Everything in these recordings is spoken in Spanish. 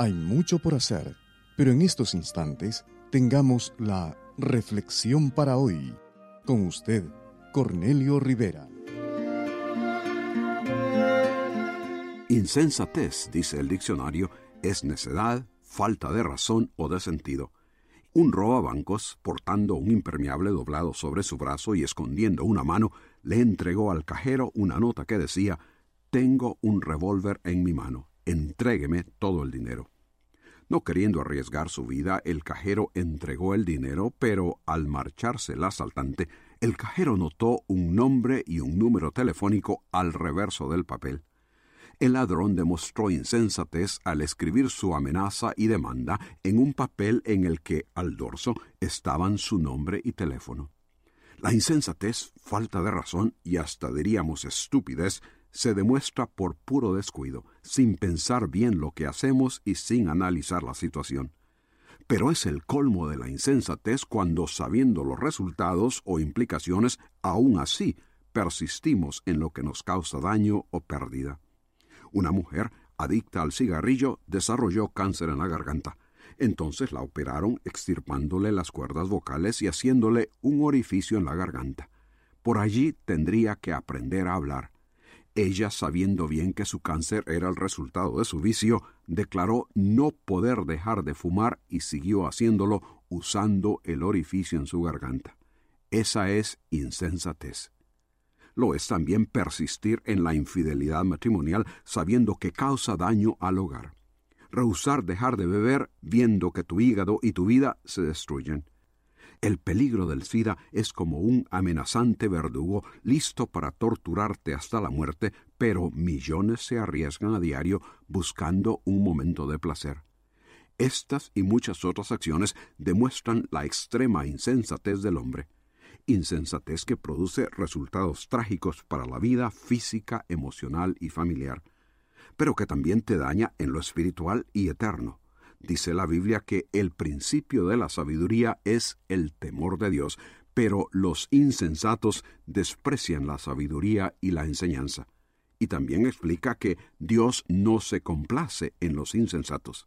Hay mucho por hacer, pero en estos instantes tengamos la reflexión para hoy. Con usted, Cornelio Rivera. Insensatez, dice el diccionario, es necedad, falta de razón o de sentido. Un robabancos, portando un impermeable doblado sobre su brazo y escondiendo una mano, le entregó al cajero una nota que decía Tengo un revólver en mi mano, entrégueme todo el dinero. No queriendo arriesgar su vida, el cajero entregó el dinero, pero al marcharse el asaltante, el cajero notó un nombre y un número telefónico al reverso del papel. El ladrón demostró insensatez al escribir su amenaza y demanda en un papel en el que al dorso estaban su nombre y teléfono. La insensatez, falta de razón y hasta diríamos estupidez se demuestra por puro descuido, sin pensar bien lo que hacemos y sin analizar la situación. Pero es el colmo de la insensatez cuando, sabiendo los resultados o implicaciones, aún así persistimos en lo que nos causa daño o pérdida. Una mujer adicta al cigarrillo desarrolló cáncer en la garganta. Entonces la operaron extirpándole las cuerdas vocales y haciéndole un orificio en la garganta. Por allí tendría que aprender a hablar. Ella, sabiendo bien que su cáncer era el resultado de su vicio, declaró no poder dejar de fumar y siguió haciéndolo usando el orificio en su garganta. Esa es insensatez. Lo es también persistir en la infidelidad matrimonial sabiendo que causa daño al hogar. Rehusar dejar de beber viendo que tu hígado y tu vida se destruyen. El peligro del SIDA es como un amenazante verdugo listo para torturarte hasta la muerte, pero millones se arriesgan a diario buscando un momento de placer. Estas y muchas otras acciones demuestran la extrema insensatez del hombre insensatez que produce resultados trágicos para la vida física, emocional y familiar, pero que también te daña en lo espiritual y eterno. Dice la Biblia que el principio de la sabiduría es el temor de Dios, pero los insensatos desprecian la sabiduría y la enseñanza. Y también explica que Dios no se complace en los insensatos.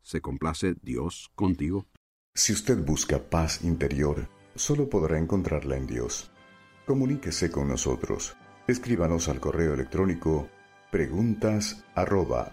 ¿Se complace Dios contigo? Si usted busca paz interior, solo podrá encontrarla en Dios. Comuníquese con nosotros. Escríbanos al correo electrónico preguntas arroba